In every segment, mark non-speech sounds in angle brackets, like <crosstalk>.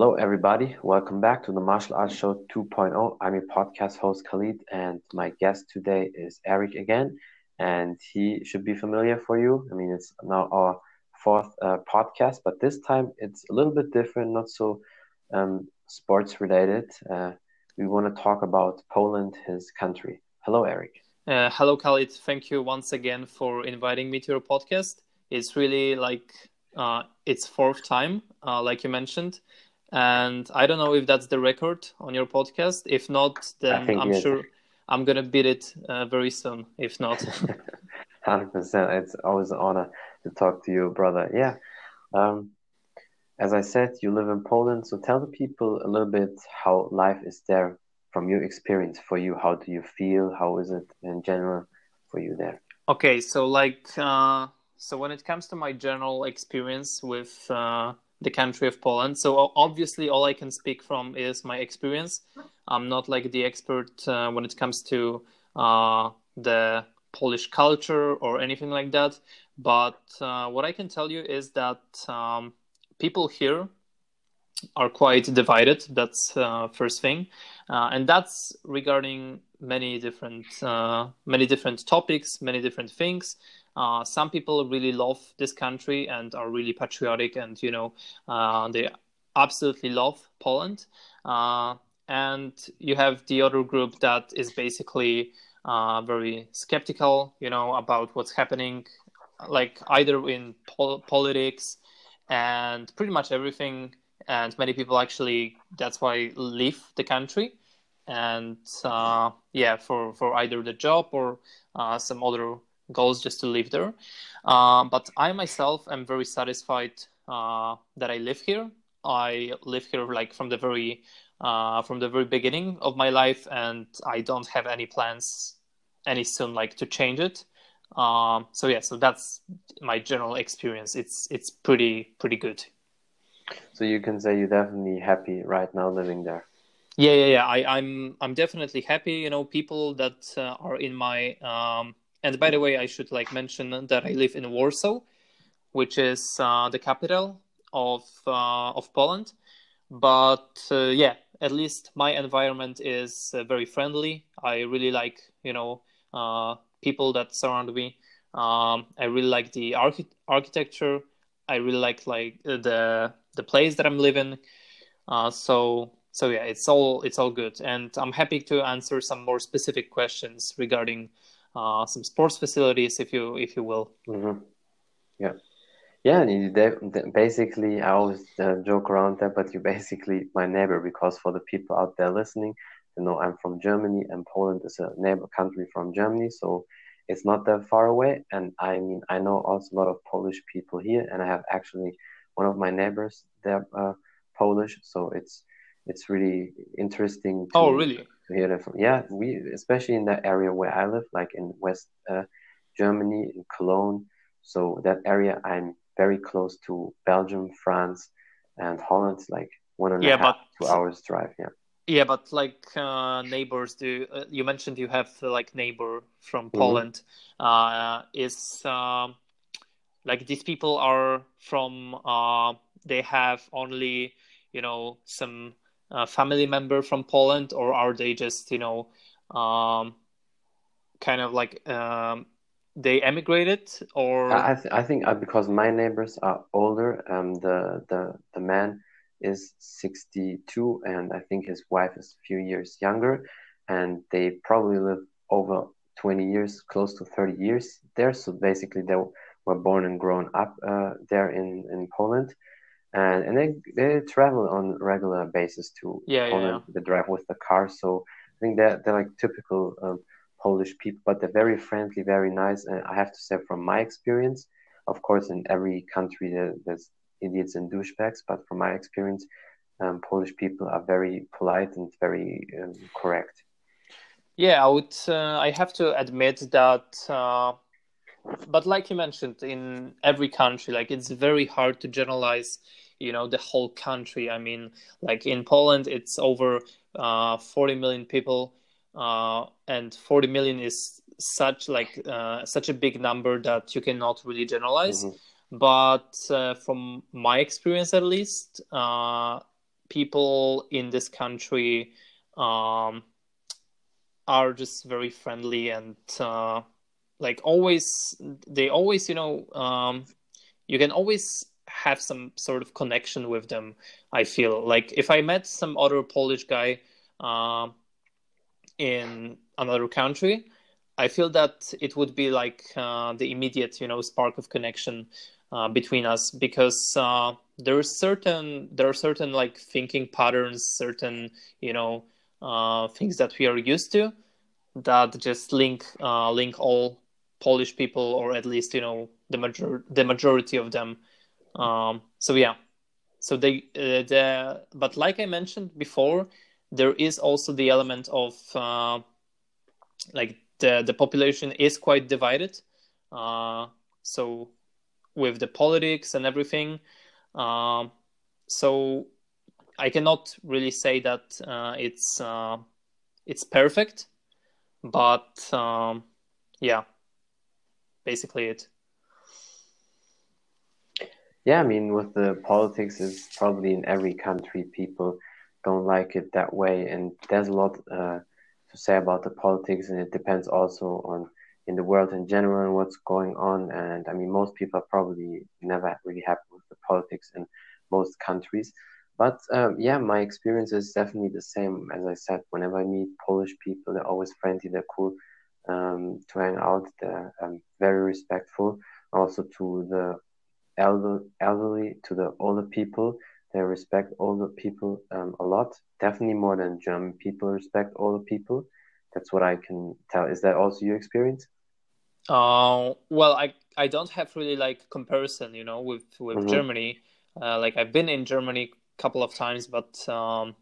Hello, everybody. Welcome back to the Martial Arts Show 2.0. I'm your podcast host, Khalid, and my guest today is Eryk again. And he should be familiar for you. I mean, it's now our fourth uh, podcast, but this time it's a little bit different, not so um, sports related. Uh, we want to talk about Poland, his country. Hello, Eryk. Uh, hello, Khalid. Thank you once again for inviting me to your podcast. It's really like uh, it's fourth time, uh, like you mentioned and I don't know if that's the record on your podcast. If not, then I'm sure I'm gonna beat it uh, very soon. If not, <laughs> hundred percent. It's always an honor to talk to you, brother. Yeah. Um, as I said, you live in Poland, so tell the people a little bit how life is there from your experience for you. How do you feel? How is it in general for you there? Okay, so like, uh, so when it comes to my general experience with uh, the country of Poland. So obviously, all I can speak from is my experience. I'm not like the expert uh, when it comes to uh, the Polish culture or anything like that. But uh, what I can tell you is that um, people here are quite divided. That's uh, first thing, uh, and that's regarding many different uh, many different topics, many different things. Uh, some people really love this country and are really patriotic, and you know uh, they absolutely love Poland. Uh, and you have the other group that is basically uh, very skeptical, you know, about what's happening, like either in pol- politics and pretty much everything. And many people actually that's why leave the country and uh, yeah for for either the job or uh, some other goals just to live there. Uh, but I myself am very satisfied uh, that I live here. I live here like from the very uh, from the very beginning of my life, and I don't have any plans any soon like to change it. Um, so yeah, so that's my general experience. It's it's pretty pretty good. So you can say you're definitely happy right now living there. Yeah, yeah, yeah. I, I'm I'm definitely happy. You know, people that uh, are in my um, and by the way, I should like mention that I live in Warsaw, which is uh, the capital of uh, of Poland. But uh, yeah, at least my environment is uh, very friendly. I really like you know uh, people that surround me. Um, I really like the archi- architecture. I really like like uh, the the place that I'm living. so so yeah, it's all it's all good, and I'm happy to answer some more specific questions regarding uh, some sports facilities, if you if you will. Mm-hmm. Yeah, yeah. And basically, I always uh, joke around that, but you're basically my neighbor because for the people out there listening, you know, I'm from Germany, and Poland is a neighbor country from Germany, so it's not that far away. And I mean, I know also a lot of Polish people here, and I have actually one of my neighbors. They're uh, Polish, so it's it's really interesting. To, oh, really? Hear that from yeah, we especially in that area where I live, like in West uh, Germany, in Cologne. So that area, I'm very close to Belgium, France, and Holland. Like one and yeah, a half, but, two hours drive. Yeah. Yeah, but like uh, neighbors, do uh, you mentioned you have uh, like neighbor from mm-hmm. Poland? Uh, is um, like these people are from? Uh, they have only you know some uh, family member from Poland, or are they just you know um, kind of like um, they emigrated or? I, th- I think uh, because my neighbors are older um the the the man is 62 and i think his wife is a few years younger and they probably live over 20 years close to 30 years there. So basically they were born and grown up uh, there in in poland and and they they travel on regular basis to yeah, Poland. Yeah. They drive with the car, so I think they're they're like typical um, Polish people, but they're very friendly, very nice. And I have to say, from my experience, of course, in every country there, there's idiots and douchebags, but from my experience, um, Polish people are very polite and very um, correct. Yeah, I would. Uh, I have to admit that. Uh, but like you mentioned, in every country, like it's very hard to generalize you know the whole country i mean like in poland it's over uh, 40 million people uh, and 40 million is such like uh, such a big number that you cannot really generalize mm-hmm. but uh, from my experience at least uh, people in this country um, are just very friendly and uh, like always they always you know um, you can always have some sort of connection with them i feel. Like if i met some other polish guy uh, in another country i feel that it would be like uh, the immediate you know spark of connection uh, between us because uh, there are certain there are certain like thinking patterns certain you know uh, things that we are used to that just link uh, link all Polish people, or at least you know the major the majority of them. Um, so yeah, so they uh, the but like I mentioned before, there is also the element of uh, like the the population is quite divided. Uh, so with the politics and everything, um, so I cannot really say that uh, it's uh, it's perfect, but um, yeah, basically it. Yeah, I mean, with the politics, it's probably in every country people don't like it that way, and there's a lot uh, to say about the politics, and it depends also on in the world in general and what's going on. And I mean, most people are probably never really happy with the politics in most countries. But um, yeah, my experience is definitely the same. As I said, whenever I meet Polish people, they're always friendly, they're cool um, to hang out. They're um, very respectful. Also to the elder, elderly, to the older people, they respect older people um, a lot. Definitely more than German people respect older people. That's what I can tell. Is that also your experience? Uh, well, I I don't have really like comparison, you know, with with mm-hmm. Germany. Uh, like I've been in Germany a couple of times, but um,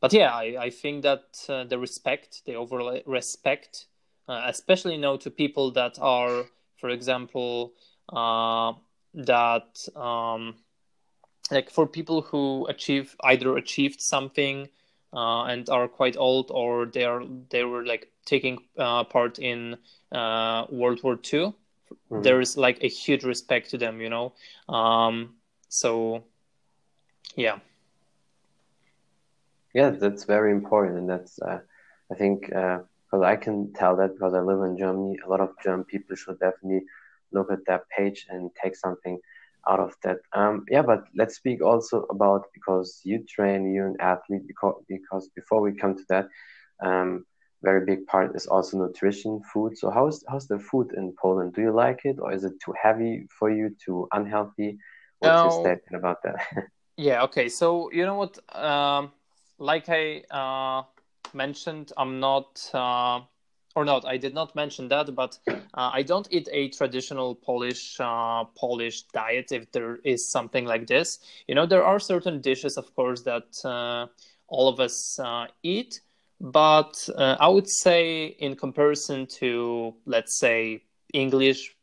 but yeah, I, I think that uh, the respect, the overall respect uh, especially you know to people that are, for example, uh, that um, like for people who achieve either achieved something uh, and are quite old or they are they were like taking uh, part in uh, World War 2 Mm-hmm. There is like a huge respect to them, you know. Um, so, yeah. Yeah, that's very important, and that's uh, I think uh, because I can tell that because I live in Germany. A lot of German people should definitely look at that page and take something out of that. Um, yeah, but let's speak also about because you train, you're an athlete. Because because before we come to that, um, very big part is also nutrition, food. So how's how's the food in Poland? Do you like it, or is it too heavy for you, too unhealthy? What's your statement about that? <laughs> yeah. Okay. So you know what? Um, like I uh, mentioned, I'm not, uh, or not, I did not mention that, but uh, I don't eat a traditional Polish uh, Polish diet. If there is something like this, you know, there are certain dishes, of course, that uh, all of us uh, eat, but uh, I would say, in comparison to, let's say, English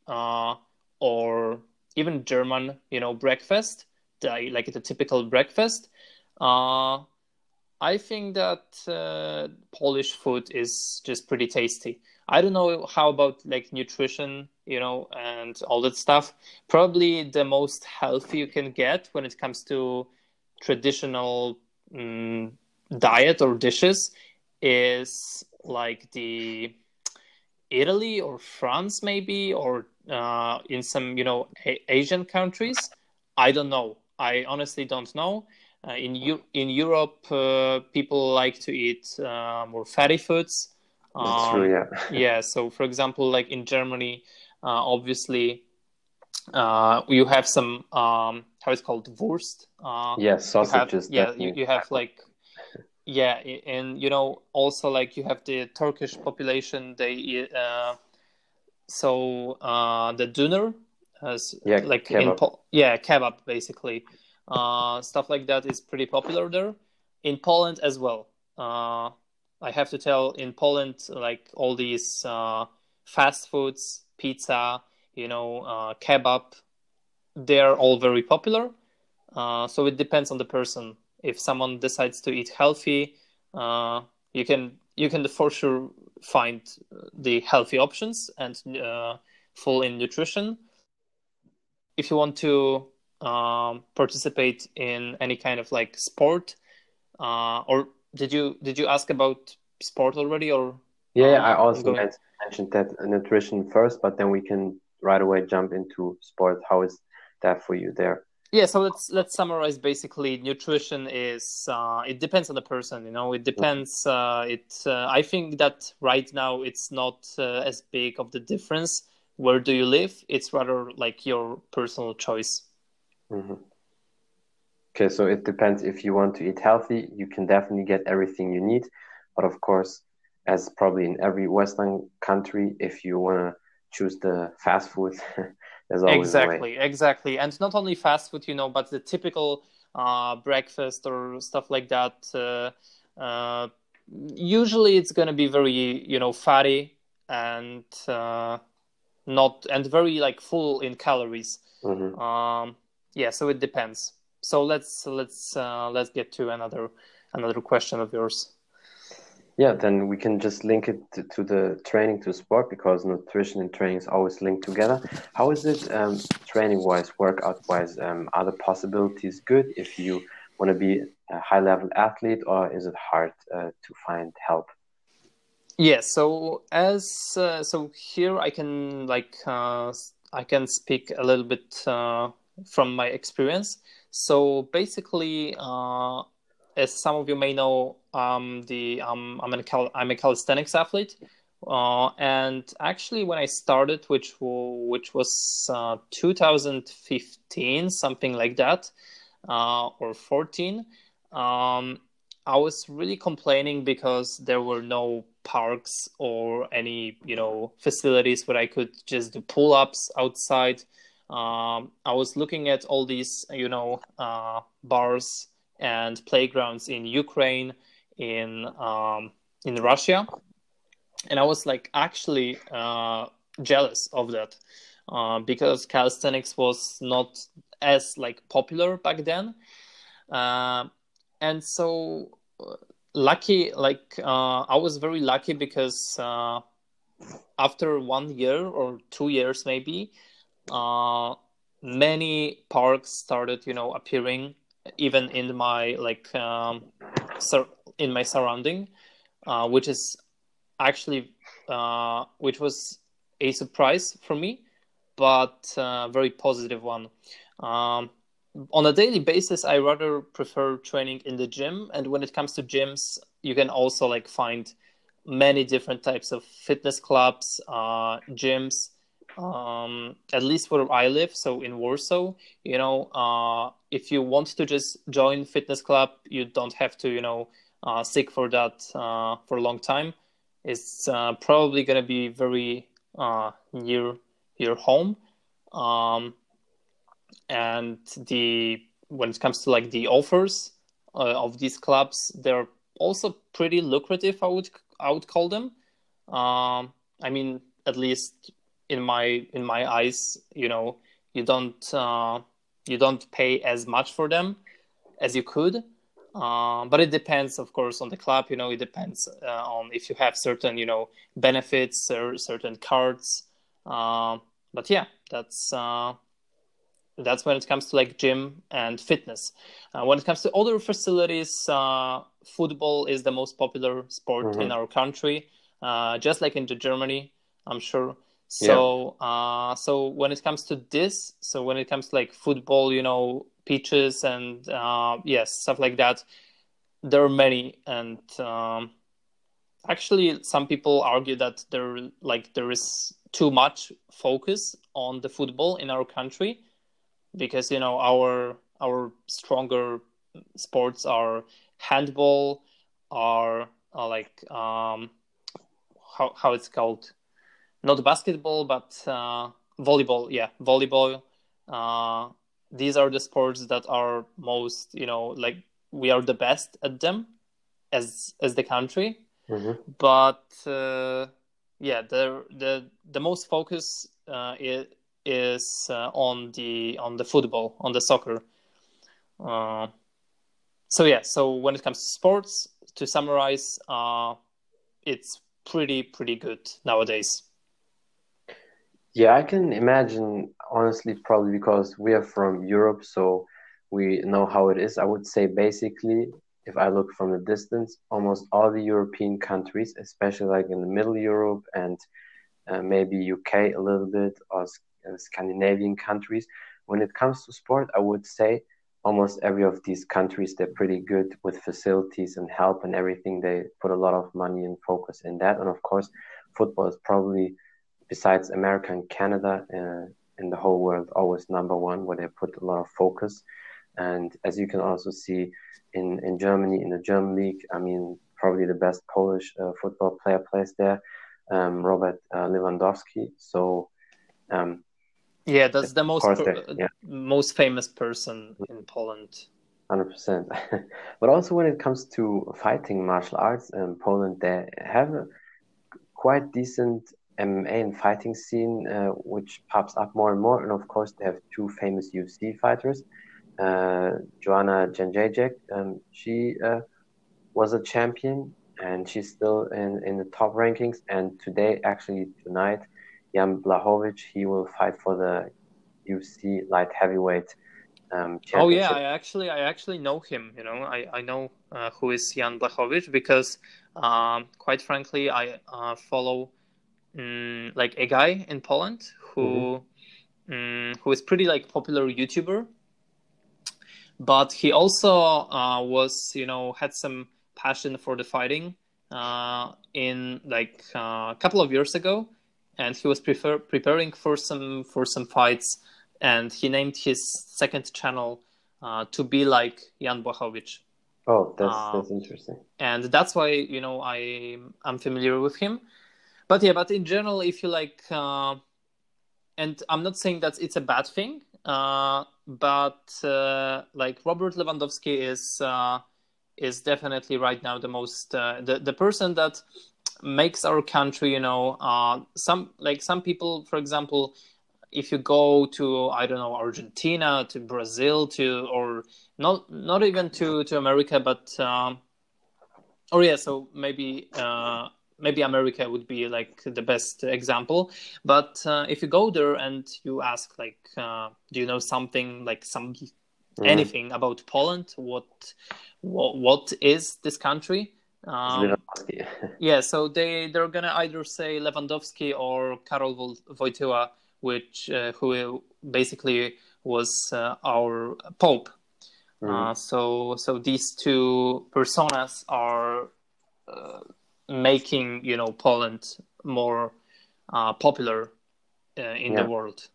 or even German, you know, breakfast, like the typical breakfast. Uh, I think that uh, Polish food is just pretty tasty. I don't know how about like nutrition, you know, and all that stuff. Probably the most healthy you can get when it comes to traditional um, diet or dishes is like the Italy or France, maybe, or uh, in some, you know, a- Asian countries. I don't know. I honestly don't know. Uh, in in Europe, uh, people like to eat uh, more fatty foods. That's true. Yeah. <laughs> yeah. So, for example, like in Germany, obviously, you have some um, how it's called Wurst. yes, sausages. You have, yeah, you, you have like yeah and you know also like you have the turkish population they uh, so uh, the döner has yeah, like kebab. in yeah kebab basically uh, stuff like that is pretty popular there. In Poland as well. Uh, I have to tell, in Poland, like all these uh, fast foods, pizza, you know, uh, kebab, they're all very popular. Uh, so it depends on the person. If someone decides to eat healthy, uh, you can you can for sure find the healthy options and full in nutrition. If you want to um, participate in any kind of like sport, uh, or did you did you ask about sport already, or yeah, I also mentioned that nutrition first, but then we can right away jump into sport. How is that for you there? Yeah, so let's let's summarize. Basically, nutrition is uh, it depends on the person. You know, it depends. Uh, it uh, I think that right now it's not uh, as big of the difference. Where do you live? It's rather like your personal choice. Mm-hmm. Okay, so it depends. If you want to eat healthy, you can definitely get everything you need. But of course, as probably in every Western country, if you want to choose the fast food, <laughs> there's always exactly, exactly, and not only fast food, you know, but the typical uh, breakfast or stuff like that. Uh, uh, usually, it's going to be very, you know, fatty and uh, not and very like full in calories. Mm-hmm. Um, yeah, so it depends. So let's let's uh, let's get to another another question of yours. Yeah, then we can just link it to, to, the training to sport because nutrition and training is always linked together. How is it um, training wise, workout wise? Um, are the possibilities good if you want to be a high level athlete, or is it hard uh, to find help? Yeah, so as uh, so here I can like uh, I can speak a little bit uh, from my experience. So basically, uh, as some of you may know, um, the um, I'm, an, I'm a calisthenics athlete, uh, and actually when I started, which which was uh, 2015, something like that, uh, or 14, um, I was really complaining because there were no parks or any you know facilities where I could just do pull ups outside. Um, I was looking at all these you know uh, bars and playgrounds in Ukraine, in um, in Russia, and I was like actually uh, jealous of that uh, because calisthenics was not as like popular back then, uh, and so uh, lucky like uh, I was very lucky because after one year or two years maybe many parks started you know appearing even in my like um, sur- in my surrounding, uh, which is actually uh, which was a surprise for me, but uh, very positive one. Um, on a daily basis, I rather prefer training in the gym, and when it comes to gyms, you can also like find many different types of fitness clubs, uh, gyms um, at least where I live, so in Warsaw, you know, uh, if you want to just join fitness club, you don't have to, you know, uh, seek for that uh, for a long time. It's uh, probably going to be very uh, near your home, um, and the when it comes to like the offers uh, of these clubs, they're also pretty lucrative. I would I would call them. Um, I mean, at least in my in my eyes you know you don't uh, you don't pay as much for them as you could. Uh, but it depends of course on the club you know it depends uh, on if you have certain you know benefits or certain cards. Uh, but yeah that's uh, that's when it comes to like gym and fitness. Uh, when it comes to other facilities football is the most popular sport mm-hmm. in our country. Just like in germany i'm sure so, yeah. uh, so when it comes to this, so when it comes to like football, you know, pitches and uh, yes, stuff like that, there are many, and um, actually, some people argue that there like there is too much focus on the football in our country because you know our our stronger sports are handball, are, are like um, how how it's called not basketball, but uh, volleyball. Yeah, volleyball. Uh, these are the sports that are most, you know, like we are the best at them as as the country. Mm-hmm. But uh, yeah, the the the most focus uh, is, is uh, on the on the football, on the soccer. Uh, so yeah, so when it comes to sports, to summarize, uh, it's pretty pretty good nowadays. Yeah, I can imagine honestly, probably because we are from Europe, so we know how it is. I would say basically, if I look from the distance, almost all the European countries, especially like in the Middle Europe and uh, maybe UK a little bit, or uh, Scandinavian countries, when it comes to sport, I would say almost every of these countries they're pretty good with facilities and help and everything. They put a lot of money and focus in that, and of course, football is probably besides America and Canada uh, in the whole world always number one where they put a lot of focus. And as you can also see in, in Germany, in the German league, I mean, probably the best Polish uh, football player plays there, um, Robert uh, Lewandowski. So, um, yeah, that's the most per- yeah. most famous person in Poland. Hundred percent. <laughs> But also when it comes to fighting martial arts in Poland, they have a quite decent MMA and fighting scene, uh, which pops up more and more. And of course, they have two famous UFC fighters, uh, Joanna Jędrzejczyk. Um, she uh, was a champion, and she's still in, in the top rankings. And today, actually tonight, Jan Blachowicz he will fight for the UFC light heavyweight. Um, oh yeah, I actually I actually know him. You know, I I know uh, who is Jan Blachowicz because, um, quite frankly, I uh, follow um, like a guy in Poland who mm-hmm. um, who is pretty like popular YouTuber, but he also uh, was you know had some passion for the fighting uh, in like uh, a couple of years ago, and he was prefer- preparing for some for some fights, and he named his second channel uh, to be like Jan Blachowicz. Oh, that's that's interesting. And that's why you know I I'm familiar with him but yeah but in general if you like uh, and i'm not saying that it's a bad thing uh, but uh, like robert lewandowski is uh, is definitely right now the most uh, the, the person that makes our country you know uh, some like some people for example if you go to i don't know argentina to brazil to or not not even to to america but um, or yeah so maybe uh, maybe America would be like the best example. But uh, if you go there and you ask, like, uh, do you know something like some mm. anything about Poland? What, what what is this country? Um, <laughs> yeah, so they they're gonna either say Lewandowski or Karol Wojtyła, which uh, who basically was uh, our pope. Mm. so so these two personas are uh, making you know Poland more uh, popular uh, in yeah. the world.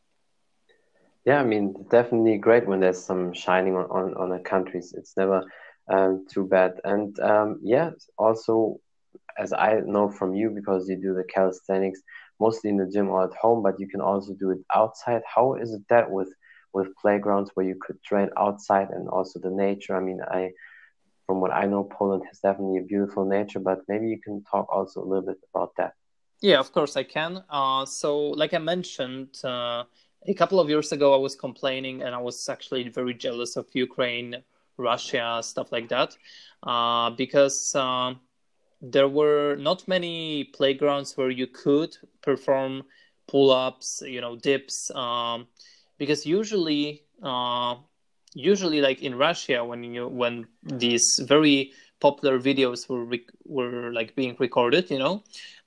Yeah, I mean, definitely great when there's some shining on on, on the countries. It's never um, too bad. And um, yeah, also as I know from you because you do the calisthenics mostly in the gym or at home, but you can also do it outside. How is it that with with playgrounds where you could train outside and also the nature? I mean, I from what I know, Poland has definitely a beautiful nature, but maybe you can talk also a little bit about that. Yeah, of course I can. Uh, so, like I mentioned, uh, a couple of years ago, I was complaining and I was actually very jealous of Ukraine, Russia, stuff like that, uh, because uh, there were not many playgrounds where you could perform pull ups, you know, dips, um, because usually uh, usually like in Russia when you when these very popular videos were were like being recorded, you know,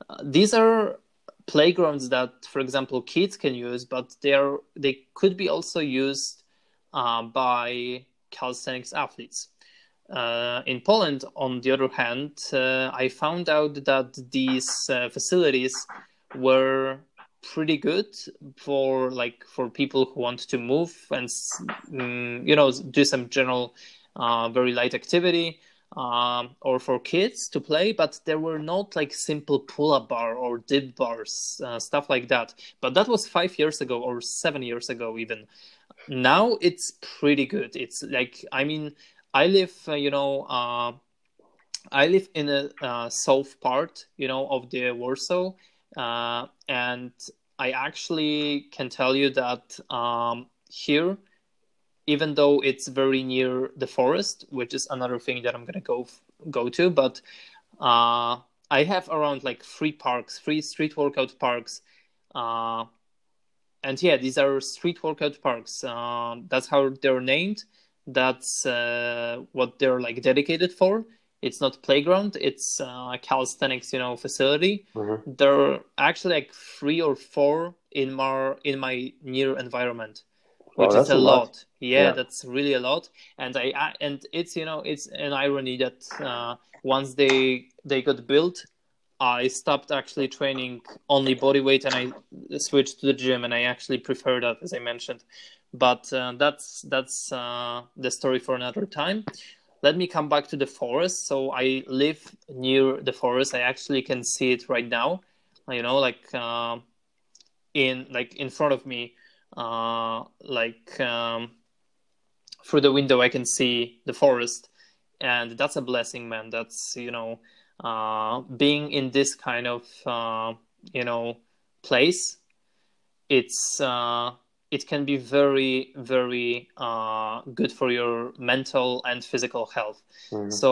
uh, these are playgrounds that, for example, kids can use, but they are they could be also used uh, by calisthenics athletes. Uh, in Poland, on the other hand, uh, I found out that these uh, facilities were pretty good for like for people who want to move and mm, you know do some general uh, very light activity um, or for kids to play but there were not like simple pull-up bar or dip bars uh, stuff like that. But that was five years ago or seven years ago even. Now it's pretty good. It's like i mean i live uh, you know uh, i live in a uh, south part you know of the warsaw uh, and I actually can tell you that um, here, even though it's very near the forest, which is another thing that I'm gonna go go to, but uh, I have around like three parks, three street workout parks, uh, and yeah, these are street workout parks. Uh, that's how they're named. That's uh, what they're like dedicated for. It's not playground. It's uh, calisthenics, you know, facility. Mm-hmm. There are actually like three or four in my in my near environment, which Oh, is a a lot. lot. Yeah, Yeah. that's really a lot. And I, I and it's you know it's an irony that uh, once they they got built, I stopped actually training only body weight and I switched to the gym and I actually prefer that as I mentioned. But uh, that's that's uh, the story for another time. Let me come back to the forest. So I live near the forest. I actually can see it right now. You know, like uh, in like in front of me, uh, like um, through the window, I can see the forest, and that's a blessing, man. That's you know uh, being in this kind of uh, you know place it's uh, it can be very very uh, good for your mental and physical health Mhm. so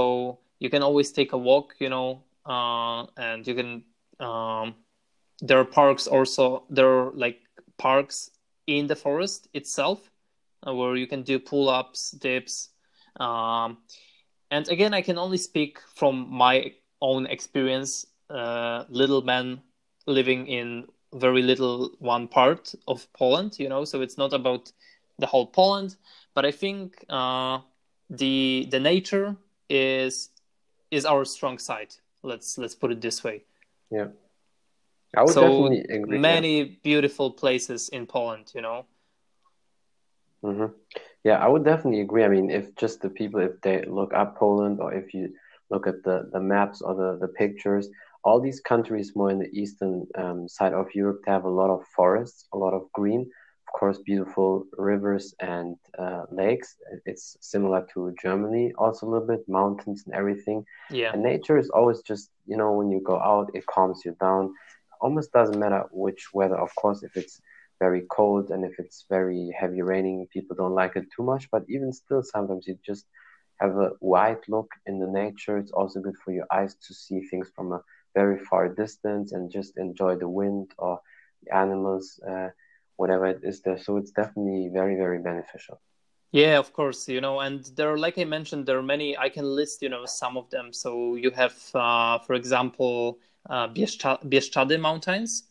you can always take a walk you know uh, and you can um, there are parks also there are like parks in the forest itself uh, where you can do pull-ups dips um, and again i can only speak from my own experience uh, little man living in very little one part of poland you know so it's not about the whole poland but i think uh, the the nature is is our strong side let's let's put it this way Yeah. I would so definitely agree. many beautiful places in poland you know hmm Yeah, I would definitely agree. I mean, if just the people, if they look up Poland or if you look at the, the maps or the, the pictures, all these countries more in the eastern um, side of Europe, they have a lot of forests, a lot of green, of course, beautiful rivers and uh, lakes. It's similar to Germany, also a little bit, mountains and everything. yeah And nature is always just, you know, when you go out, it calms you down. Almost doesn't matter which weather, of course, if it's very cold and if it's very heavy raining, people don't like it too much. But even still, sometimes you just have a wide look in the nature. It's also good for your eyes to see things from a very far distance and just enjoy the wind or the animals, uh, whatever it is there. So it's definitely very, very beneficial. Yeah, of course, you know, and there are, like I mentioned, there are many, I can list, you know, some of them. So you have, uh, for example, uh, Bieszcza- Bieszczady Mountains,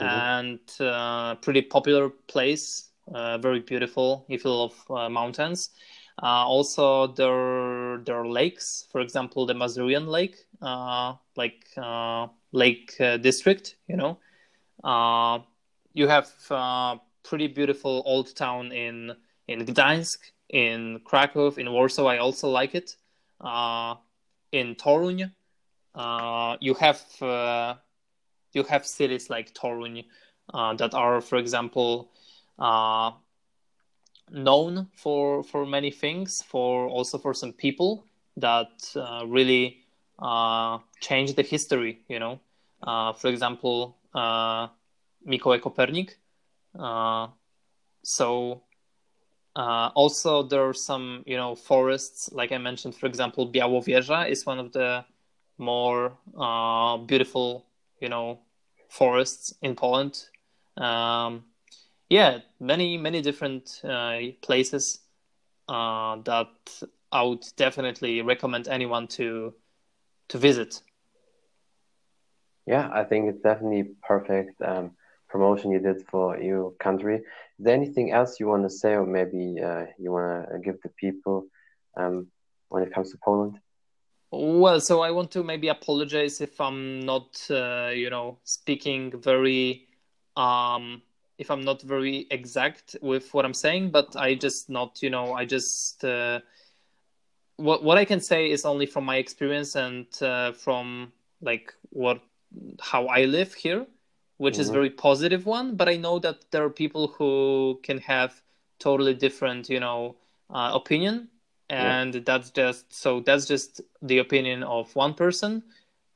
Mhm. and uh, pretty popular place, uh, very beautiful if you love uh, mountains. Uh, also, there, there are lakes, for example, the Masurian Lake, uh, like uh, Lake uh, District, you know. Uh, you have uh, pretty beautiful old town in in Gdańsk, in Krakow, in Warsaw. I also like it. In Toruń, uh, you have you have cities like Toruń uh, that are, for example, known for for many things, for also for some people that uh, really uh, change the history. You know, uh, for example, uh, Mikołaj Kopernik. Uh, so uh, also there are some you know forests like I mentioned. For example, Białowieża is one of the more uh, beautiful you know forests in Poland. Um, yeah, many many different uh, places uh, that I would definitely recommend anyone to to visit. Yeah, I think it's definitely perfect um, promotion you did for your country. Is there anything else you want to say, or maybe uh, you want to give the people um, when it comes to Poland? Well, so I want to maybe apologize if I'm not, uh, you know, speaking very, um, if I'm not very exact with what I'm saying, but I just not, you know, I just, uh, what what I can say is only from my experience and uh, from like what how I live here, which is Mhm. very positive one. But I know that there are people who can have totally different, you know, uh, opinion, and that's just so that's just the opinion of one person.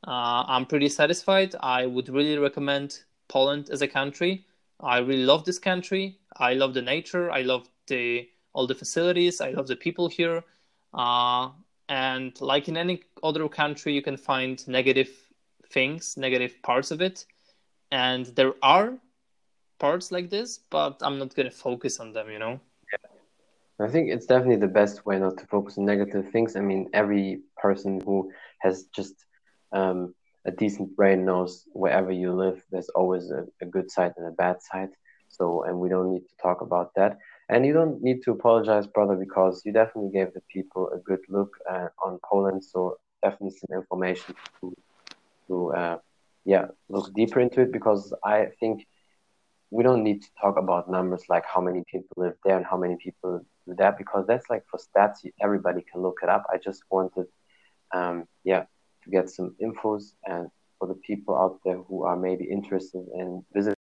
Uh, I'm pretty satisfied. I would really recommend Poland as a country. I really love this country. I love the nature. I love the all the facilities. I love the people here. Uh, and like in any other country, you can find negative things, negative parts of it, and there are parts like this, but I'm not gonna focus on them. You know. Yeah. I think it's definitely the best way not to focus on negative things. I mean, every person who has just um, a decent brain knows wherever you live, there's always a, a, good side and a bad side. So, and we don't need to talk about that. And you don't need to apologize, brother, because you definitely gave the people a good look uh, on Poland. So, definitely some information to, to uh, yeah, look deeper into it because I think we don't need to talk about numbers like how many people live there and how many people do that because that's like for stats, everybody can look it up. I just wanted, um, yeah, to get some infos and for the people out there who are maybe interested in visiting.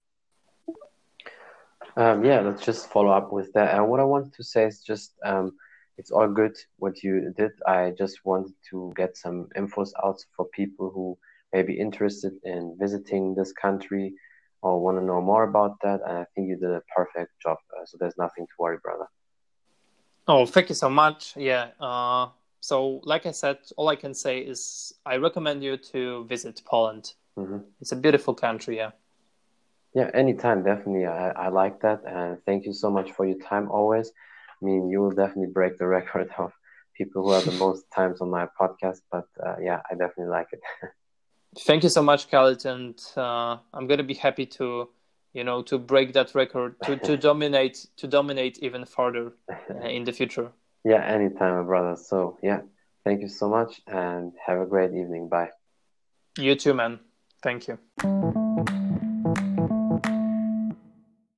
Um, yeah, let's just follow up with that. And what I wanted to say is just um, it's all good what you did. I just wanted to get some infos out for people who may be interested in visiting this country or want to know more about that. And I think you did a perfect job. Uh, so there's nothing to worry, brother. Oh, thank you so much. Yeah. Uh, so, like I said, all I can say is I recommend you to visit Poland. Mm-hmm. It's a beautiful country. Yeah. Yeah, anytime, definitely. I, I like that. And thank you so much for your time always. I mean, you will definitely break the <laughs> record of people who have the most times on my podcast. But uh, yeah, I definitely like it. <laughs> thank you so much, Khalid. And uh, I'm going to be happy to you know to break that record to, to <laughs> dominate to dominate even further uh, in the future yeah anytime brother. So yeah thank you so much and have a great evening. Bye. You too man. Thank you